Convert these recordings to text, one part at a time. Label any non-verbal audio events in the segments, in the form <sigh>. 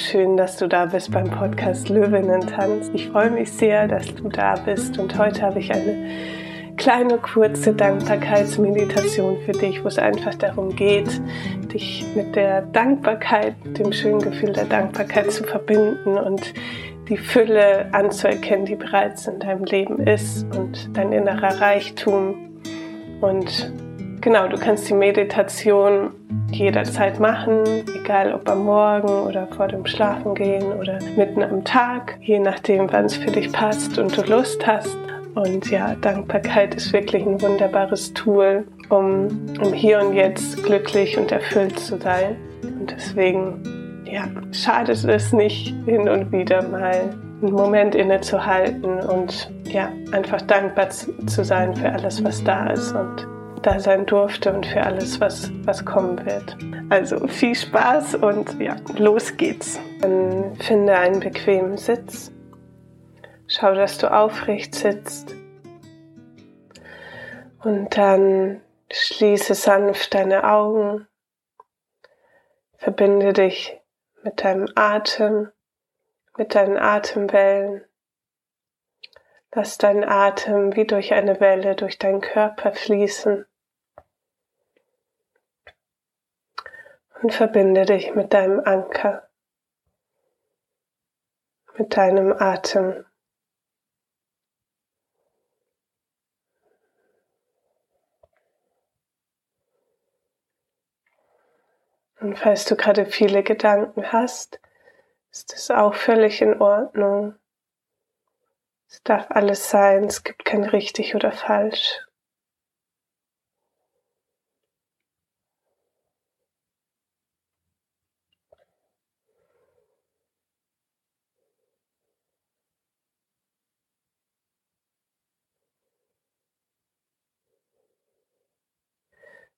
schön, dass du da bist beim Podcast Löwinnen-Tanz. Ich freue mich sehr, dass du da bist und heute habe ich eine kleine kurze Dankbarkeitsmeditation für dich, wo es einfach darum geht, dich mit der Dankbarkeit, dem schönen Gefühl der Dankbarkeit zu verbinden und die Fülle anzuerkennen, die bereits in deinem Leben ist und dein innerer Reichtum. Und genau, du kannst die Meditation jederzeit machen, egal ob am Morgen oder vor dem Schlafengehen oder mitten am Tag, je nachdem, wann es für dich passt und du Lust hast. Und ja, Dankbarkeit ist wirklich ein wunderbares Tool, um, um hier und jetzt glücklich und erfüllt zu sein. Und deswegen, ja, schadet es nicht, hin und wieder mal einen Moment innezuhalten und ja, einfach dankbar zu sein für alles, was da ist und da sein durfte und für alles, was, was kommen wird. Also viel Spaß und ja, los geht's. Dann finde einen bequemen Sitz. Schau, dass du aufrecht sitzt. Und dann schließe sanft deine Augen. Verbinde dich mit deinem Atem, mit deinen Atemwellen. Lass deinen Atem wie durch eine Welle durch deinen Körper fließen. Und verbinde dich mit deinem Anker, mit deinem Atem. Und falls du gerade viele Gedanken hast, ist es auch völlig in Ordnung. Es darf alles sein, es gibt kein richtig oder falsch.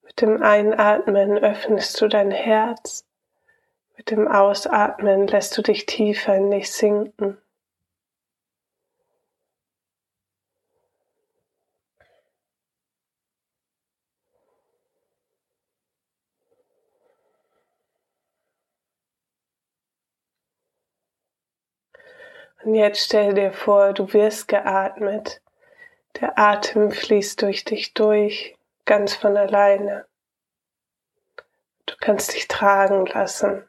Mit dem Einatmen öffnest du dein Herz. Mit dem Ausatmen lässt du dich tiefer in dich sinken. Und jetzt stell dir vor, du wirst geatmet. Der Atem fließt durch dich durch ganz von alleine. Du kannst dich tragen lassen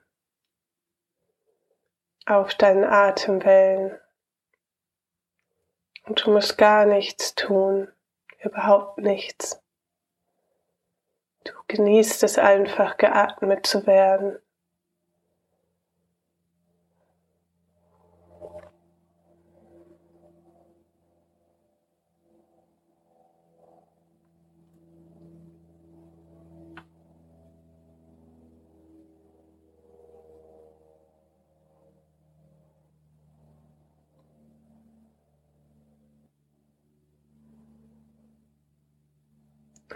auf deinen Atemwellen. Und du musst gar nichts tun, überhaupt nichts. Du genießt es einfach, geatmet zu werden.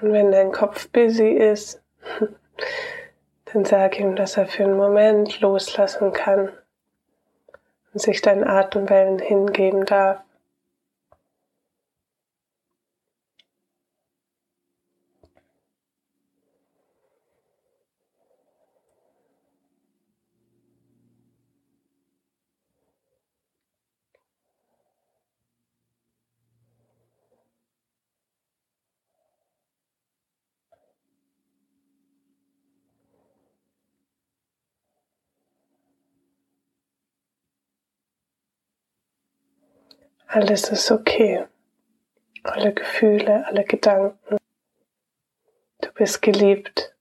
Und wenn dein Kopf busy ist, <laughs> dann sag ihm, dass er für einen Moment loslassen kann und sich deinen Atemwellen hingeben darf. Alles ist okay. Alle Gefühle, alle Gedanken. Du bist geliebt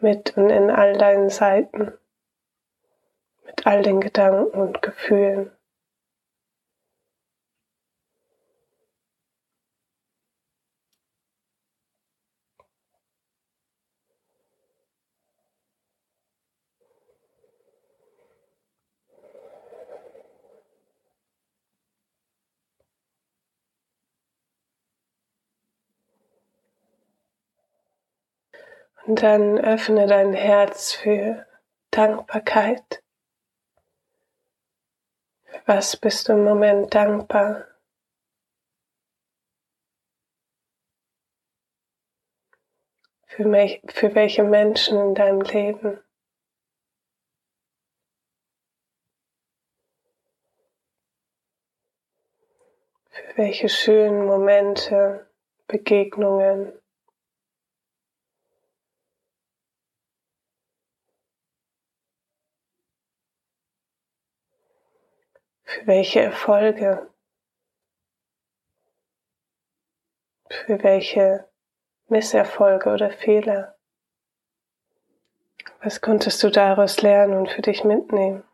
mit und in all deinen Seiten, mit all den Gedanken und Gefühlen. Und dann öffne dein Herz für Dankbarkeit. Für was bist du im Moment dankbar? Für, mich, für welche Menschen in deinem Leben? Für welche schönen Momente, Begegnungen, für welche Erfolge, für welche Misserfolge oder Fehler. Was konntest du daraus lernen und für dich mitnehmen?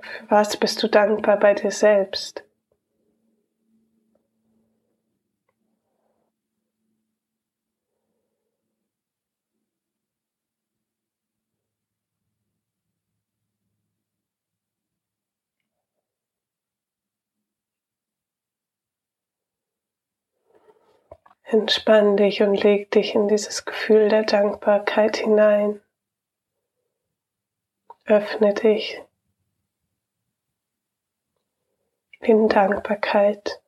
Für was bist du dankbar bei dir selbst? Entspann dich und leg dich in dieses Gefühl der Dankbarkeit hinein. Öffne dich in Dankbarkeit.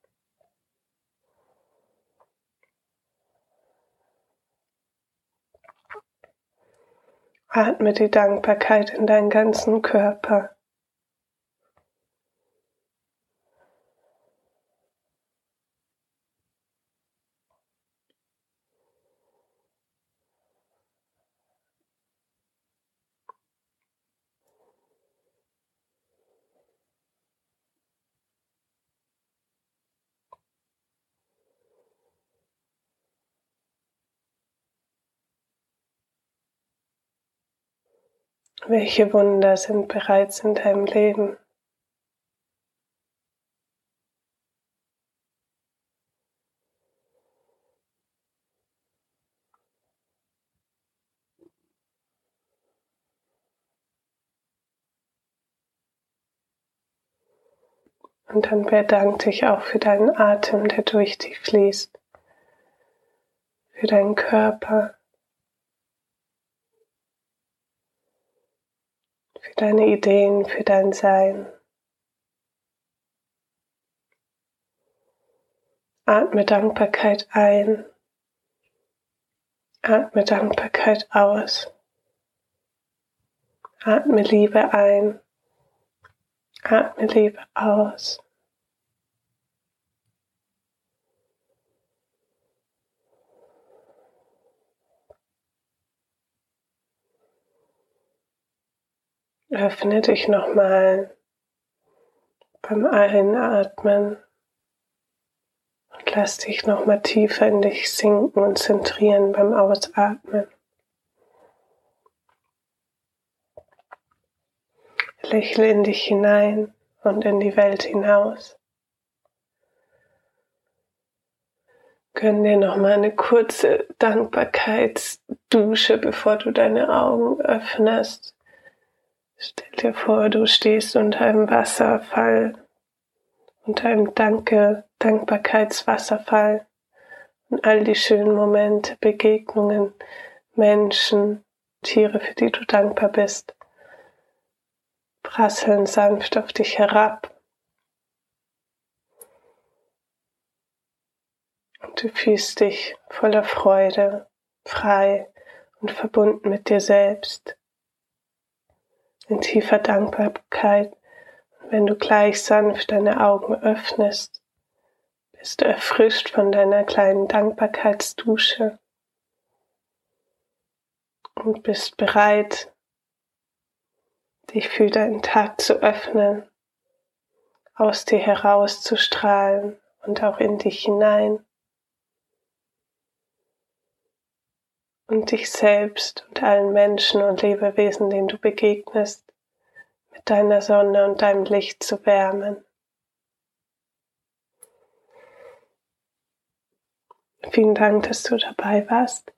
Atme die Dankbarkeit in deinen ganzen Körper. Welche Wunder sind bereits in deinem Leben? Und dann bedank dich auch für deinen Atem, der durch dich fließt, für deinen Körper. Für deine Ideen, für dein Sein. Atme Dankbarkeit ein. Atme Dankbarkeit aus. Atme Liebe ein. Atme Liebe aus. Öffne dich nochmal beim Einatmen und lass dich nochmal tiefer in dich sinken und zentrieren beim Ausatmen. Lächle in dich hinein und in die Welt hinaus. Gönn dir nochmal eine kurze Dankbarkeitsdusche, bevor du deine Augen öffnest. Stell dir vor, du stehst unter einem Wasserfall, unter einem Danke, Dankbarkeitswasserfall und all die schönen Momente, Begegnungen, Menschen, Tiere, für die du dankbar bist, prasseln sanft auf dich herab. Und du fühlst dich voller Freude, frei und verbunden mit dir selbst in tiefer Dankbarkeit. Wenn du gleich sanft deine Augen öffnest, bist du erfrischt von deiner kleinen Dankbarkeitsdusche und bist bereit, dich für deinen Tag zu öffnen, aus dir herauszustrahlen und auch in dich hinein. Und dich selbst und allen Menschen und Lebewesen, denen du begegnest, mit deiner Sonne und deinem Licht zu wärmen. Vielen Dank, dass du dabei warst.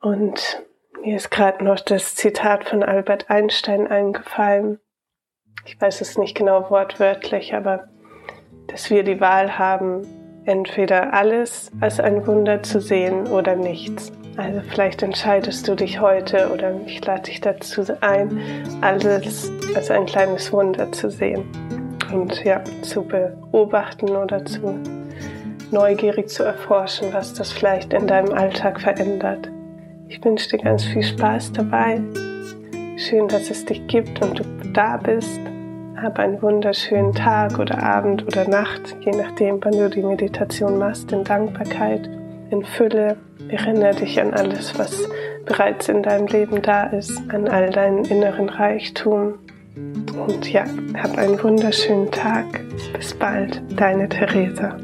Und mir ist gerade noch das Zitat von Albert Einstein eingefallen. Ich weiß es nicht genau wortwörtlich, aber dass wir die Wahl haben, entweder alles als ein Wunder zu sehen oder nichts. Also vielleicht entscheidest du dich heute oder ich lade dich dazu ein, alles als ein kleines Wunder zu sehen und ja, zu beobachten oder zu neugierig zu erforschen, was das vielleicht in deinem Alltag verändert. Ich wünsche dir ganz viel Spaß dabei, Schön, dass es dich gibt und du da bist. Hab einen wunderschönen Tag oder Abend oder Nacht, je nachdem, wann du die Meditation machst, in Dankbarkeit, in Fülle. Erinnere dich an alles, was bereits in deinem Leben da ist, an all deinen inneren Reichtum. Und ja, hab einen wunderschönen Tag. Bis bald, deine Theresa.